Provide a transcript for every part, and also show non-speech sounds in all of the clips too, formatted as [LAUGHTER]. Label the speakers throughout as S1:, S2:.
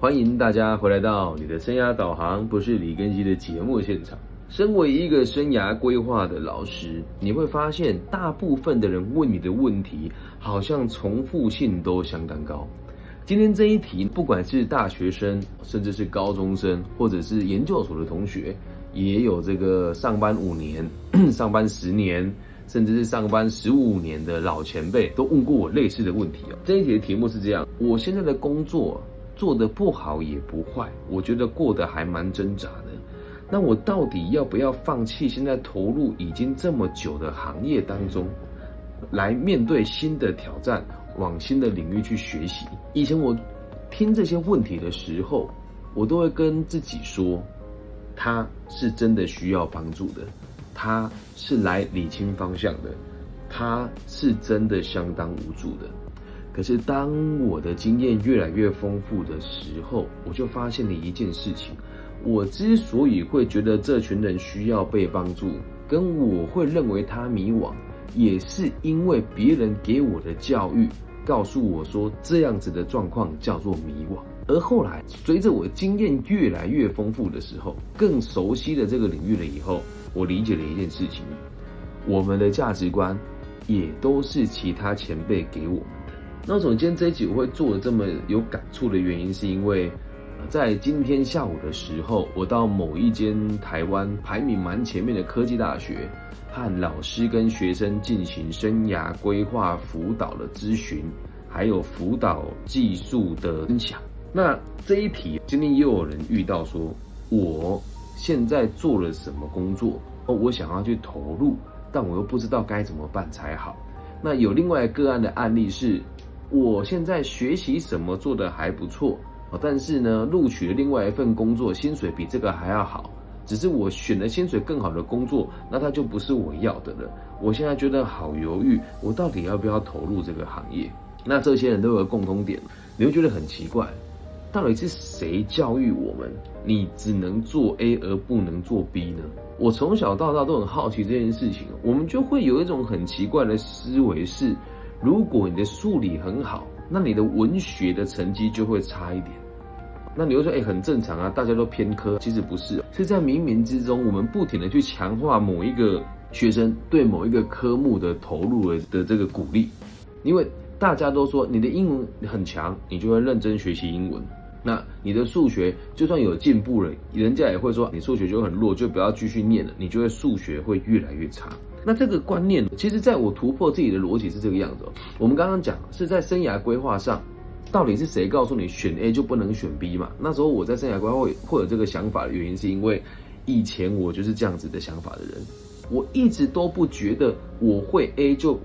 S1: 欢迎大家回来到你的生涯导航，不是李根基的节目现场。身为一个生涯规划的老师，你会发现大部分的人问你的问题，好像重复性都相当高。今天这一题，不管是大学生，甚至是高中生，或者是研究所的同学，也有这个上班五年、[CLEARS THROAT] 上班十年，甚至是上班十五年的老前辈，都问过我类似的问题哦。这一题的题目是这样：我现在的工作。做的不好也不坏，我觉得过得还蛮挣扎的。那我到底要不要放弃现在投入已经这么久的行业当中，来面对新的挑战，往新的领域去学习？以前我听这些问题的时候，我都会跟自己说，他是真的需要帮助的，他是来理清方向的，他是真的相当无助的。可是，当我的经验越来越丰富的时候，我就发现了一件事情：我之所以会觉得这群人需要被帮助，跟我会认为他迷惘，也是因为别人给我的教育告诉我说，这样子的状况叫做迷惘。而后来，随着我经验越来越丰富的时候，更熟悉了这个领域了以后，我理解了一件事情：我们的价值观也都是其他前辈给我们。那总今天这一集我会做的这么有感触的原因，是因为在今天下午的时候，我到某一间台湾排名蛮前面的科技大学，和老师跟学生进行生涯规划辅导的咨询，还有辅导技术的分享。那这一题，今天也有人遇到说，我现在做了什么工作？哦，我想要去投入，但我又不知道该怎么办才好。那有另外个案的案例是。我现在学习什么做的还不错但是呢，录取了另外一份工作，薪水比这个还要好，只是我选了薪水更好的工作，那它就不是我要的了。我现在觉得好犹豫，我到底要不要投入这个行业？那这些人都有共通点，你会觉得很奇怪，到底是谁教育我们，你只能做 A 而不能做 B 呢？我从小到大都很好奇这件事情，我们就会有一种很奇怪的思维是。如果你的数理很好，那你的文学的成绩就会差一点。那你会说，哎，很正常啊，大家都偏科。其实不是，是在冥冥之中，我们不停的去强化某一个学生对某一个科目的投入的这个鼓励。因为大家都说你的英文很强，你就会认真学习英文。那你的数学就算有进步了，人家也会说你数学就很弱，就不要继续念了，你就会数学会越来越差。那这个观念，其实在我突破自己的逻辑是这个样子。哦我们刚刚讲是在生涯规划上，到底是谁告诉你选 A 就不能选 B 嘛？那时候我在生涯规划会会有这个想法的原因，是因为以前我就是这样子的想法的人，我一直都不觉得我会 A 就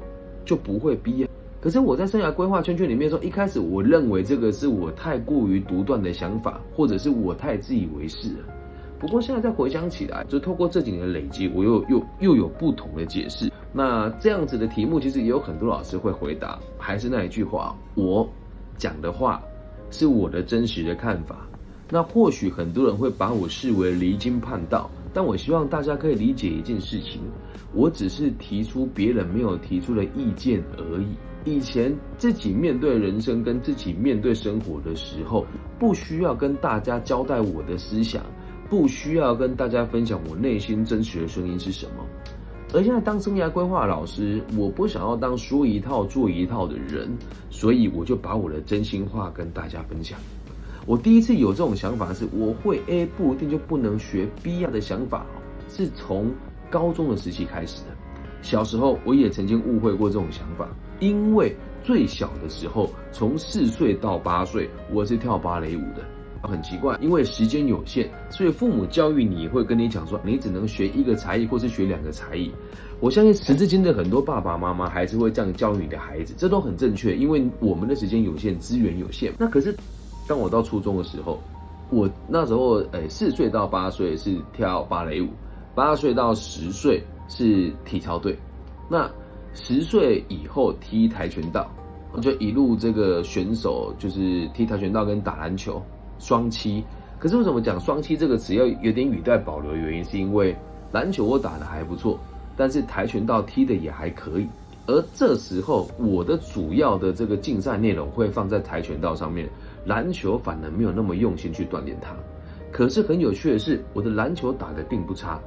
S1: 就不会 B 啊。可是我在生涯规划圈圈里面说，一开始我认为这个是我太过于独断的想法，或者是我太自以为是了。不过现在再回想起来，就透过这几年的累积，我又又又有不同的解释。那这样子的题目，其实也有很多老师会回答，还是那一句话，我讲的话是我的真实的看法。那或许很多人会把我视为离经叛道，但我希望大家可以理解一件事情，我只是提出别人没有提出的意见而已。以前自己面对人生跟自己面对生活的时候，不需要跟大家交代我的思想。不需要跟大家分享我内心真实的声音是什么，而现在当生涯规划老师，我不想要当说一套做一套的人，所以我就把我的真心话跟大家分享。我第一次有这种想法是，我会 A 不一定就不能学 B 呀的想法，是从高中的时期开始的。小时候我也曾经误会过这种想法，因为最小的时候，从四岁到八岁，我是跳芭蕾舞的。很奇怪，因为时间有限，所以父母教育你会跟你讲说，你只能学一个才艺，或是学两个才艺。我相信时至今日，很多爸爸妈妈还是会这样教育你的孩子，这都很正确。因为我们的时间有限，资源有限。那可是，当我到初中的时候，我那时候诶，四岁到八岁是跳芭蕾舞，八岁到十岁是体操队，那十岁以后踢跆拳道，我就一路这个选手就是踢跆拳道跟打篮球。双七，可是为什么讲双七这个词要有点语带保留？的原因是因为篮球我打的还不错，但是跆拳道踢的也还可以。而这时候我的主要的这个竞赛内容会放在跆拳道上面，篮球反而没有那么用心去锻炼它。可是很有趣的是，我的篮球打得并不差。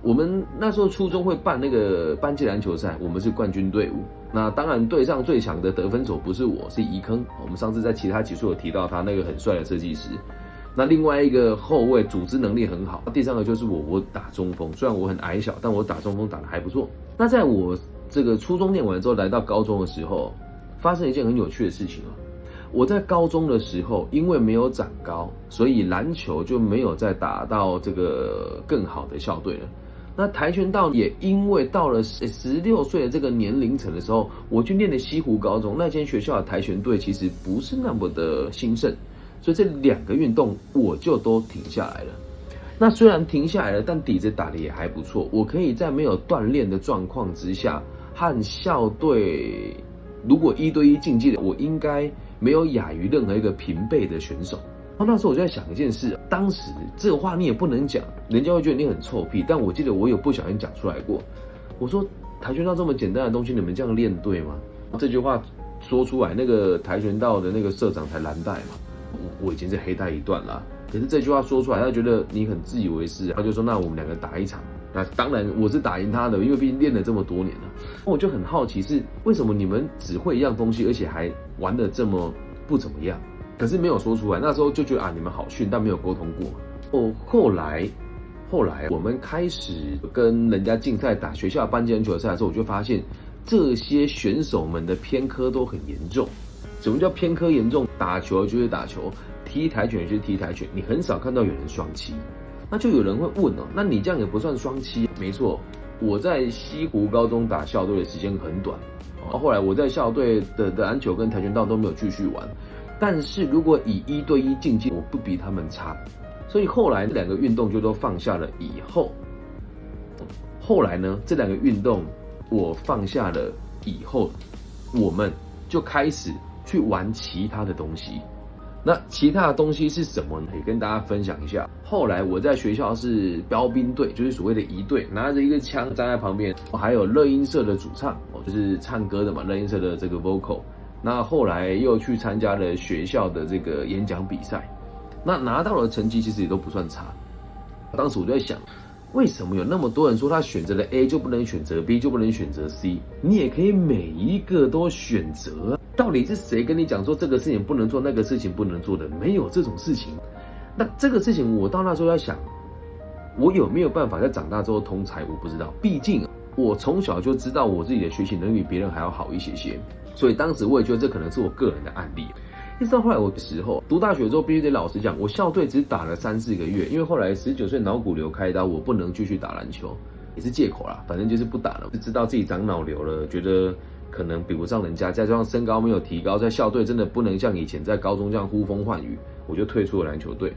S1: 我们那时候初中会办那个班级篮球赛，我们是冠军队伍。那当然队上最强的得分手不是我，是宜坑。我们上次在其他集数有提到他那个很帅的设计师。那另外一个后卫组织能力很好。第三个就是我，我打中锋，虽然我很矮小，但我打中锋打得还不错。那在我这个初中念完之后，来到高中的时候，发生一件很有趣的事情啊。我在高中的时候，因为没有长高，所以篮球就没有再打到这个更好的校队了。那跆拳道也因为到了十十六岁的这个年龄层的时候，我去念的西湖高中那间学校的跆拳队其实不是那么的兴盛，所以这两个运动我就都停下来了。那虽然停下来了，但底子打的也还不错，我可以在没有锻炼的状况之下和校队，如果一对一竞技的，我应该没有亚于任何一个平辈的选手。然后那时候我就在想一件事，当时这个话你也不能讲，人家会觉得你很臭屁。但我记得我有不小心讲出来过，我说跆拳道这么简单的东西，你们这样练对吗？这句话说出来，那个跆拳道的那个社长才蓝带嘛，我我已经是黑带一段了。可是这句话说出来，他觉得你很自以为是，他就说那我们两个打一场。那当然我是打赢他的，因为毕竟练了这么多年了。我就很好奇是为什么你们只会一样东西，而且还玩的这么不怎么样？可是没有说出来，那时候就觉得啊，你们好训，但没有沟通过。哦，后来，后来我们开始跟人家竞赛打学校班级篮球赛的时候，我就发现这些选手们的偏科都很严重。什么叫偏科严重？打球就是打球，踢跆拳就是踢跆拳，你很少看到有人双七。那就有人会问哦，那你这样也不算双七？没错，我在西湖高中打校队的时间很短，后来我在校队的的篮球跟跆拳道都没有继续玩。但是如果以一对一竞技，我不比他们差，所以后来这两个运动就都放下了。以后，后来呢，这两个运动我放下了以后，我们就开始去玩其他的东西。那其他的东西是什么呢？也跟大家分享一下。后来我在学校是标兵队，就是所谓的仪队，拿着一个枪站在旁边。还有乐音社的主唱，哦，就是唱歌的嘛，乐音社的这个 vocal。那后来又去参加了学校的这个演讲比赛，那拿到的成绩其实也都不算差。当时我就在想，为什么有那么多人说他选择了 A 就不能选择 B 就不能选择 C？你也可以每一个都选择。到底是谁跟你讲说这个事情不能做，那个事情不能做的？没有这种事情。那这个事情我到那时候在想，我有没有办法在长大之后通才？我不知道。毕竟我从小就知道我自己的学习能力比别人还要好一些些。所以当时我也觉得这可能是我个人的案例。一直到后来我的时候读大学之后，必须得老实讲，我校队只打了三四个月，因为后来十九岁脑骨瘤开刀，我不能继续打篮球，也是借口啦，反正就是不打了。就知道自己长脑瘤了，觉得可能比不上人家，再加上身高没有提高，在校队真的不能像以前在高中这样呼风唤雨，我就退出了篮球队。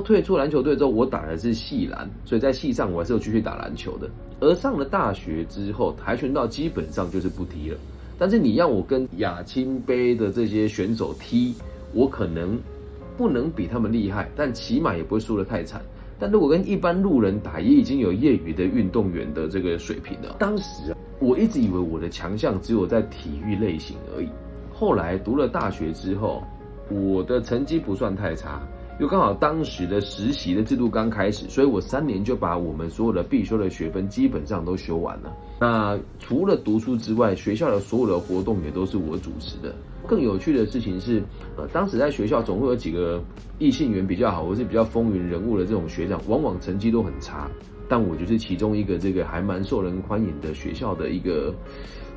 S1: 退出篮球队之后，我打的是系篮，所以在系上我还是有继续打篮球的。而上了大学之后，跆拳道基本上就是不踢了。但是你让我跟亚青杯的这些选手踢，我可能不能比他们厉害，但起码也不会输得太惨。但如果跟一般路人打，也已经有业余的运动员的这个水平了。当时我一直以为我的强项只有在体育类型而已。后来读了大学之后，我的成绩不算太差。又刚好当时的实习的制度刚开始，所以我三年就把我们所有的必修的学分基本上都修完了。那除了读书之外，学校的所有的活动也都是我主持的。更有趣的事情是，呃，当时在学校总会有几个异性缘比较好，或是比较风云人物的这种学长，往往成绩都很差。但我就是其中一个这个还蛮受人欢迎的学校的一个，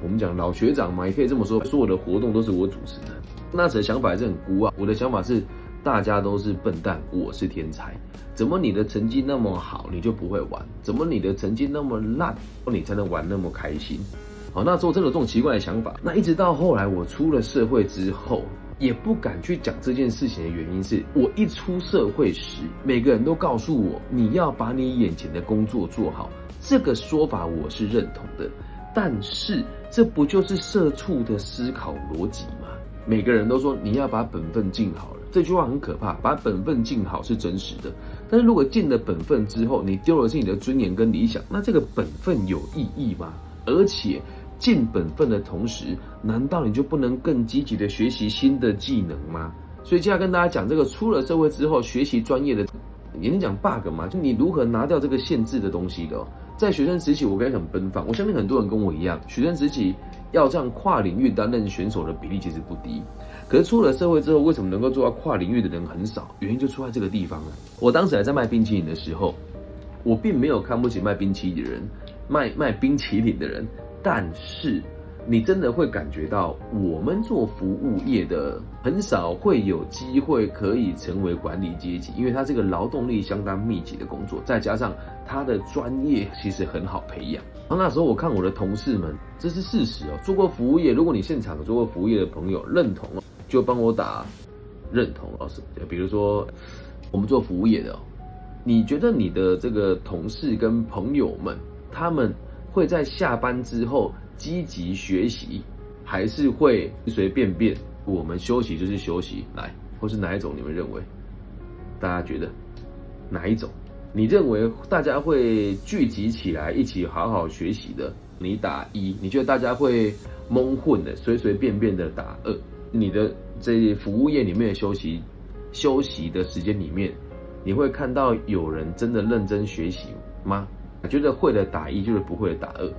S1: 我们讲老学长嘛，也可以这么说。所有的活动都是我主持的。那时的想法是很孤傲，我的想法是。大家都是笨蛋，我是天才。怎么你的成绩那么好，你就不会玩？怎么你的成绩那么烂，你才能玩那么开心？好，那时候真的有这种奇怪的想法。那一直到后来我出了社会之后，也不敢去讲这件事情的原因是，我一出社会时，每个人都告诉我，你要把你眼前的工作做好。这个说法我是认同的，但是这不就是社畜的思考逻辑吗？每个人都说你要把本分尽好了，这句话很可怕。把本分尽好是真实的，但是如果尽了本分之后，你丢了是你的尊严跟理想，那这个本分有意义吗？而且尽本分的同时，难道你就不能更积极的学习新的技能吗？所以接下来跟大家讲这个出了社会之后学习专业的，也能讲 bug 嘛，就你如何拿掉这个限制的东西的。在学生时期，我该很奔放，我相信很多人跟我一样，学生时期要这样跨领域担任选手的比例其实不低。可是出了社会之后，为什么能够做到跨领域的人很少？原因就出在这个地方了。我当时还在卖冰淇淋的时候，我并没有看不起卖冰淇淋的人，卖卖冰淇淋的人，但是。你真的会感觉到，我们做服务业的很少会有机会可以成为管理阶级，因为他这个劳动力相当密集的工作，再加上他的专业其实很好培养。然后那时候我看我的同事们，这是事实哦。做过服务业，如果你现场做过服务业的朋友认同，就帮我打认同老师。比如说我们做服务业的，你觉得你的这个同事跟朋友们，他们会在下班之后？积极学习，还是会随随便便？我们休息就是休息，来，或是哪一种？你们认为？大家觉得哪一种？你认为大家会聚集起来一起好好学习的？你打一。你觉得大家会蒙混的，随随便便的打二？你的这服务业里面的休息休息的时间里面，你会看到有人真的认真学习吗？觉得会的打一，就是不会的打二。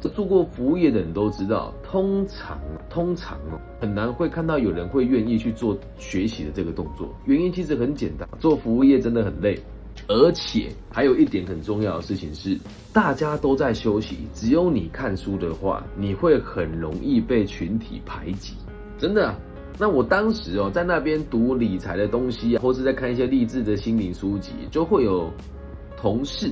S1: 这做过服务业的人都知道，通常通常哦，很难会看到有人会愿意去做学习的这个动作。原因其实很简单，做服务业真的很累，而且还有一点很重要的事情是，大家都在休息，只有你看书的话，你会很容易被群体排挤。真的，那我当时哦，在那边读理财的东西啊，或是在看一些励志的心灵书籍，就会有同事。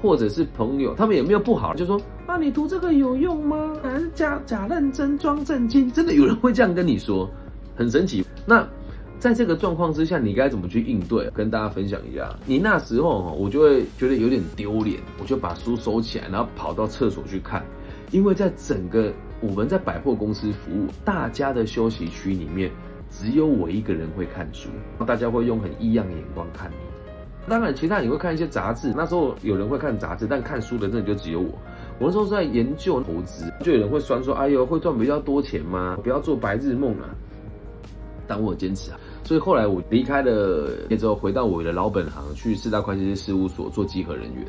S1: 或者是朋友，他们也没有不好，就说啊，你读这个有用吗？还是假假认真装正经？真的有人会这样跟你说，很神奇。那在这个状况之下，你该怎么去应对？跟大家分享一下。你那时候哈，我就会觉得有点丢脸，我就把书收起来，然后跑到厕所去看。因为在整个我们在百货公司服务，大家的休息区里面，只有我一个人会看书，大家会用很异样的眼光看你。当然，其他你会看一些杂志。那时候有人会看杂志，但看书的真的就只有我。我那时候在研究投资，就有人会酸说：“哎呦，会赚比较多钱吗？不要做白日梦啊！”但我坚持啊。所以后来我离开了之后，回到我的老本行，去四大会计师事务所做稽核人员。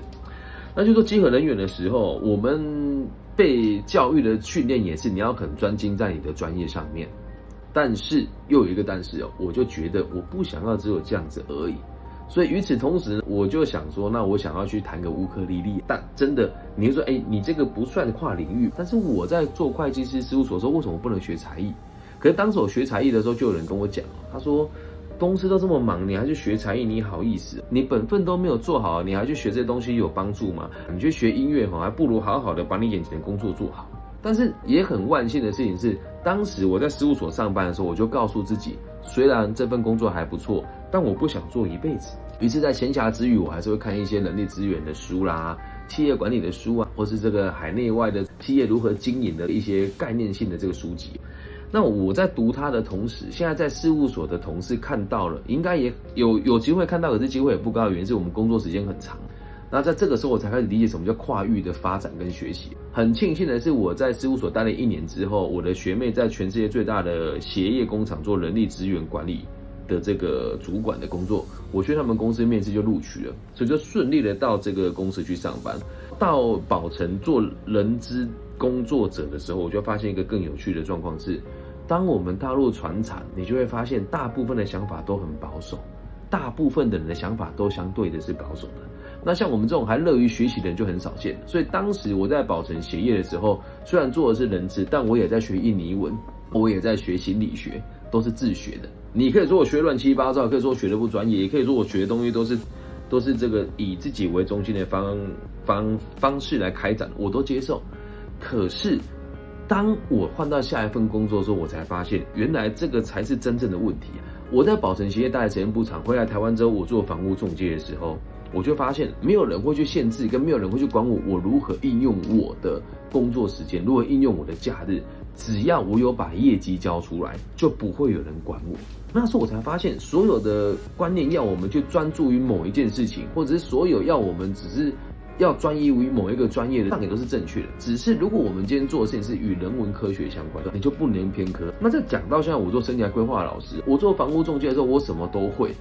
S1: 那就做稽核人员的时候，我们被教育的训练也是你要很专精在你的专业上面。但是又有一个但是哦，我就觉得我不想要只有这样子而已。所以与此同时，我就想说，那我想要去弹个乌克丽丽。但真的，你就说，哎，你这个不算跨领域。但是我在做会计师事务所，的时候为什么不能学才艺？可是当时我学才艺的时候，就有人跟我讲，他说，公司都这么忙，你还去学才艺，你好意思？你本分都没有做好，你还去学这些东西有帮助吗？你去学音乐哈，还不如好好的把你眼前的工作做好。但是也很万幸的事情是，当时我在事务所上班的时候，我就告诉自己，虽然这份工作还不错。但我不想做一辈子，于是，在闲暇之余，我还是会看一些人力资源的书啦、企业管理的书啊，或是这个海内外的企业如何经营的一些概念性的这个书籍。那我在读它的同时，现在在事务所的同事看到了，应该也有有机会看到，可是机会也不高的原因是我们工作时间很长。那在这个时候，我才开始理解什么叫跨域的发展跟学习。很庆幸的是，我在事务所待了一年之后，我的学妹在全世界最大的鞋业工厂做人力资源管理。的这个主管的工作，我去他们公司面试就录取了，所以就顺利的到这个公司去上班。到宝城做人资工作者的时候，我就发现一个更有趣的状况是，当我们踏入船厂，你就会发现大部分的想法都很保守，大部分的人的想法都相对的是保守的。那像我们这种还乐于学习的人就很少见。所以当时我在宝城协业的时候，虽然做的是人资，但我也在学印尼文，我也在学心理学，都是自学的。你可以说我学乱七八糟，可以说我学的不专业，也可以说我学的东西都是，都是这个以自己为中心的方方方式来开展，我都接受。可是，当我换到下一份工作的时候，我才发现原来这个才是真正的问题。我在宝城企业待的时间不长，回来台湾之后，我做房屋中介的时候，我就发现没有人会去限制，跟没有人会去管我，我如何应用我的工作时间，如何应用我的假日。只要我有把业绩交出来，就不会有人管我。那时候我才发现，所有的观念要我们去专注于某一件事情，或者是所有要我们只是要专一于某一个专业的，那也都是正确的。只是如果我们今天做的事情是与人文科学相关的，你就不能偏科。那这讲到现在，我做生涯规划老师，我做房屋中介的时候，我什么都会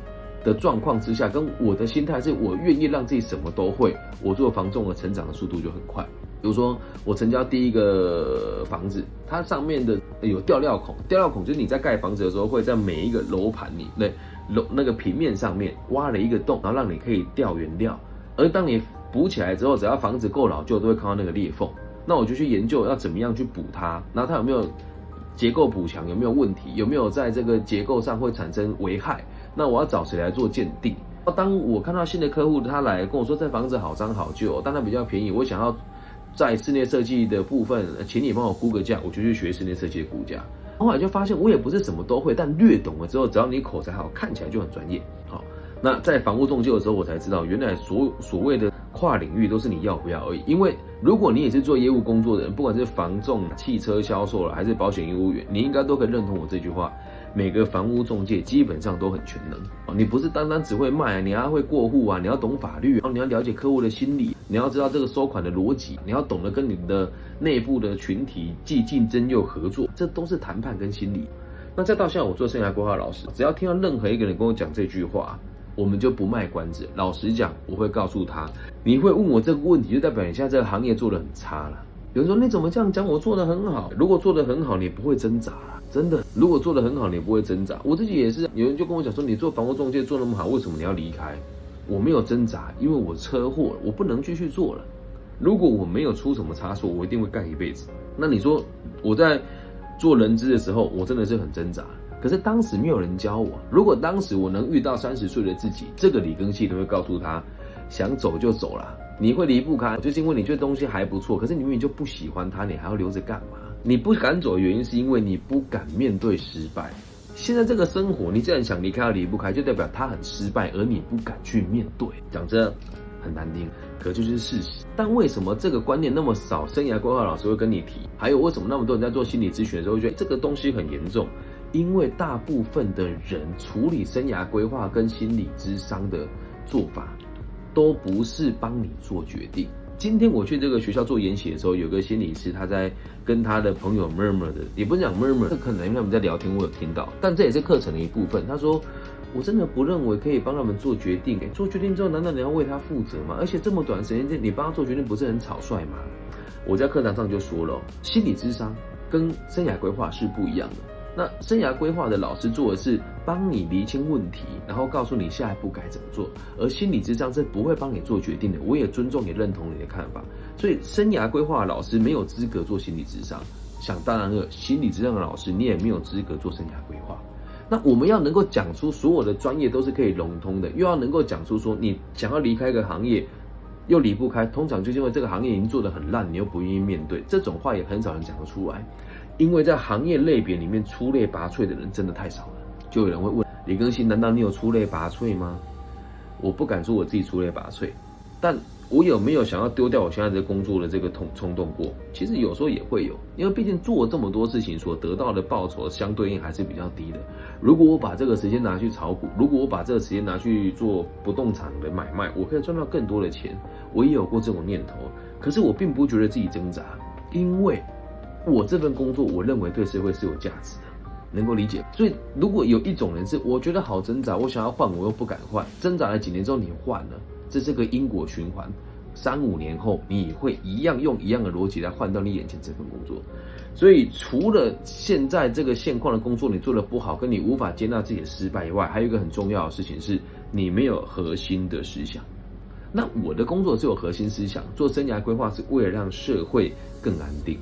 S1: 的状况之下，跟我的心态是我愿意让自己什么都会，我做房仲的成长的速度就很快。比如说，我成交第一个房子，它上面的有吊料孔，吊料孔就是你在盖房子的时候，会在每一个楼盘里，对楼那个平面上面挖了一个洞，然后让你可以吊原料。而当你补起来之后，只要房子够老旧，都会看到那个裂缝。那我就去研究要怎么样去补它，然后它有没有结构补强，有没有问题，有没有在这个结构上会产生危害？那我要找谁来做鉴定？当我看到新的客户他来跟我说这房子好脏好旧，但它比较便宜，我想要。在室内设计的部分，请你帮我估个价，我就去学室内设计的估价。后来就发现，我也不是什么都会，但略懂了之后，只要你口才好，看起来就很专业。好，那在房屋中介的时候，我才知道，原来所所谓的跨领域都是你要不要而已。因为如果你也是做业务工作的人，不管是房仲、汽车销售了，还是保险业务员，你应该都可以认同我这句话。每个房屋中介基本上都很全能你不是单单只会卖，你还会过户啊，你要懂法律，然后你要了解客户的心理，你要知道这个收款的逻辑，你要懂得跟你的内部的群体既竞争又合作，这都是谈判跟心理。那再到现在我做生涯规划老师，只要听到任何一个人跟我讲这句话，我们就不卖关子。老实讲，我会告诉他，你会问我这个问题，就代表你现在这个行业做的很差了。有人说你怎么这样讲？我做的很好。如果做的很好，你不会挣扎。真的，如果做的很好，你不会挣扎。我自己也是，有人就跟我讲说，你做房屋中介做那么好，为什么你要离开？我没有挣扎，因为我车祸了，我不能继续做了。如果我没有出什么差错，我一定会干一辈子。那你说我在做人资的时候，我真的是很挣扎。可是当时没有人教我。如果当时我能遇到三十岁的自己，这个李根熙都会告诉他，想走就走了，你会离不开，就是因为你觉得东西还不错，可是你明明就不喜欢它，你还要留着干嘛？你不敢走的原因是因为你不敢面对失败。现在这个生活，你既然想离开，离不开，就代表他很失败，而你不敢去面对。讲真很难听，可就是事实。但为什么这个观念那么少？生涯规划老师会跟你提，还有为什么那么多人在做心理咨询的时候会觉得这个东西很严重？因为大部分的人处理生涯规划跟心理咨商的做法，都不是帮你做决定。今天我去这个学校做研习的时候，有个心理师他在跟他的朋友 murmur 的，也不是讲 murmur，可能因为他们在聊天，我有听到，但这也是课程的一部分。他说，我真的不认为可以帮他们做决定，做决定之后，难道你要为他负责吗？而且这么短时间内，你帮他做决定，不是很草率吗？我在课堂上就说了，心理智商跟生涯规划是不一样的。那生涯规划的老师做的是帮你厘清问题，然后告诉你下一步该怎么做。而心理智商是不会帮你做决定的。我也尊重也认同你的看法。所以生涯规划老师没有资格做心理智商。想当然了，心理智商的老师你也没有资格做生涯规划。那我们要能够讲出所有的专业都是可以融通的，又要能够讲出说你想要离开一个行业又离不开，通常就是因为这个行业已经做得很烂，你又不愿意面对，这种话也很少人讲得出来。因为在行业类别里面出类拔萃的人真的太少了，就有人会问李更新，难道你有出类拔萃吗？我不敢说我自己出类拔萃，但我有没有想要丢掉我现在的工作的这个冲冲动过？其实有时候也会有，因为毕竟做这么多事情，所得到的报酬相对应还是比较低的。如果我把这个时间拿去炒股，如果我把这个时间拿去做不动产的买卖，我可以赚到更多的钱。我也有过这种念头，可是我并不觉得自己挣扎，因为。我这份工作，我认为对社会是有价值的，能够理解。所以，如果有一种人是我觉得好挣扎，我想要换，我又不敢换，挣扎了几年之后你换了，这是个因果循环。三五年后，你会一样用一样的逻辑来换到你眼前这份工作。所以，除了现在这个现况的工作你做的不好，跟你无法接纳自己的失败以外，还有一个很重要的事情是，你没有核心的思想。那我的工作是有核心思想，做生涯规划是为了让社会更安定。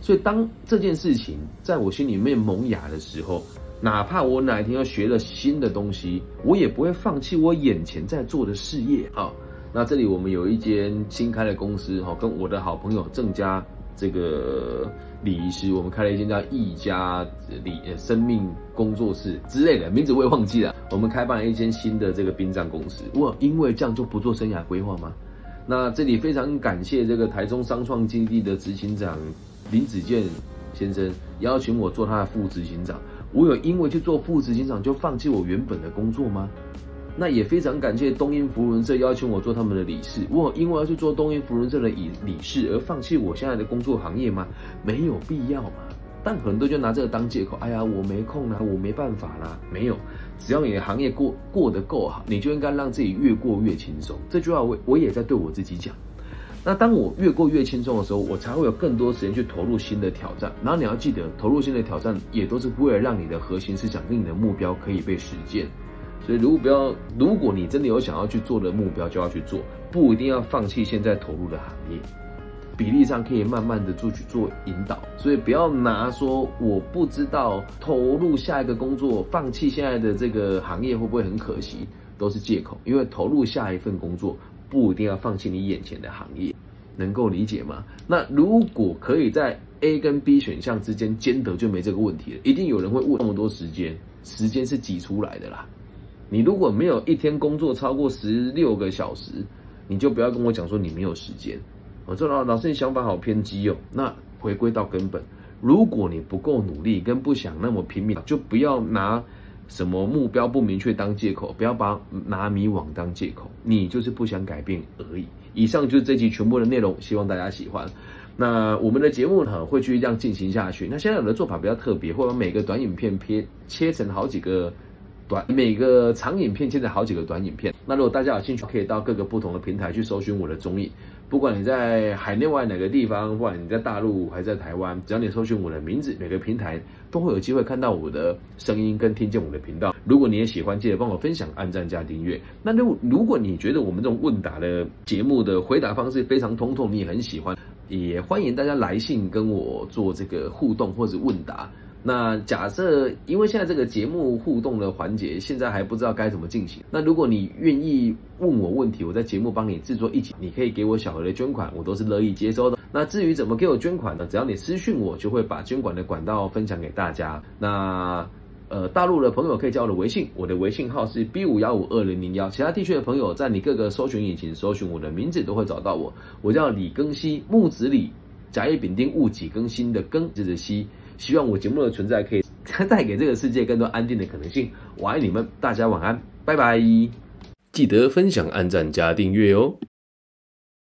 S1: 所以，当这件事情在我心里面萌芽的时候，哪怕我哪一天要学了新的东西，我也不会放弃我眼前在做的事业啊。那这里我们有一间新开的公司哈，跟我的好朋友郑家这个礼仪师，我们开了一间叫易家礼生命工作室之类的名字我也忘记了。我们开办了一间新的这个殡葬公司，哇，因为这样就不做生涯规划吗？那这里非常感谢这个台中商创基地的执行长。林子健先生邀请我做他的副执行长，我有因为去做副执行长就放弃我原本的工作吗？那也非常感谢东英福伦社邀请我做他们的理事。我因为要去做东英福伦社的理理事而放弃我现在的工作行业吗？没有必要嘛。但很多就拿这个当借口，哎呀，我没空啦，我没办法啦。没有，只要你的行业过过得够好，你就应该让自己越过越轻松。这句话我我也在对我自己讲。那当我越过越轻松的时候，我才会有更多时间去投入新的挑战。然后你要记得，投入新的挑战也都是为了让你的核心思想跟你的目标可以被实践。所以，如果不要，如果你真的有想要去做的目标，就要去做，不一定要放弃现在投入的行业。比例上可以慢慢的做去做引导，所以不要拿说我不知道投入下一个工作，放弃现在的这个行业会不会很可惜，都是借口。因为投入下一份工作不一定要放弃你眼前的行业，能够理解吗？那如果可以在 A 跟 B 选项之间兼得，就没这个问题了。一定有人会问那么多时间，时间是挤出来的啦。你如果没有一天工作超过十六个小时，你就不要跟我讲说你没有时间。我说老老师，你想法好偏激哦。那回归到根本，如果你不够努力，跟不想那么拼命，就不要拿什么目标不明确当借口，不要把拿迷惘当借口，你就是不想改变而已。以上就是这集全部的内容，希望大家喜欢。那我们的节目呢，会去这样进行下去。那现在我的做法比较特别，会把每个短影片切切成好几个短，每个长影片切成好几个短影片。那如果大家有兴趣，可以到各个不同的平台去搜寻我的综艺。不管你在海内外哪个地方，不管你在大陆还是在台湾，只要你搜寻我的名字，每个平台都会有机会看到我的声音跟听见我的频道。如果你也喜欢，记得帮我分享、按赞加订阅。那如如果你觉得我们这种问答的节目的回答方式非常通透，你也很喜欢，也欢迎大家来信跟我做这个互动或者问答。那假设，因为现在这个节目互动的环节，现在还不知道该怎么进行。那如果你愿意问我问题，我在节目帮你制作一集，你可以给我小额的捐款，我都是乐意接收的。那至于怎么给我捐款呢？只要你私讯我，就会把捐款的管道分享给大家。那呃，大陆的朋友可以加我的微信，我的微信号是 B 五幺五二零零幺。其他地区的朋友，在你各个搜寻引擎搜寻我的名字，都会找到我。我叫李庚希，木子李，甲乙丙丁戊己庚辛的庚，字的希。希望我节目的存在可以 [LAUGHS] 带给这个世界更多安定的可能性。我爱你们，大家晚安，拜拜！记得分享、按赞、加订阅哦。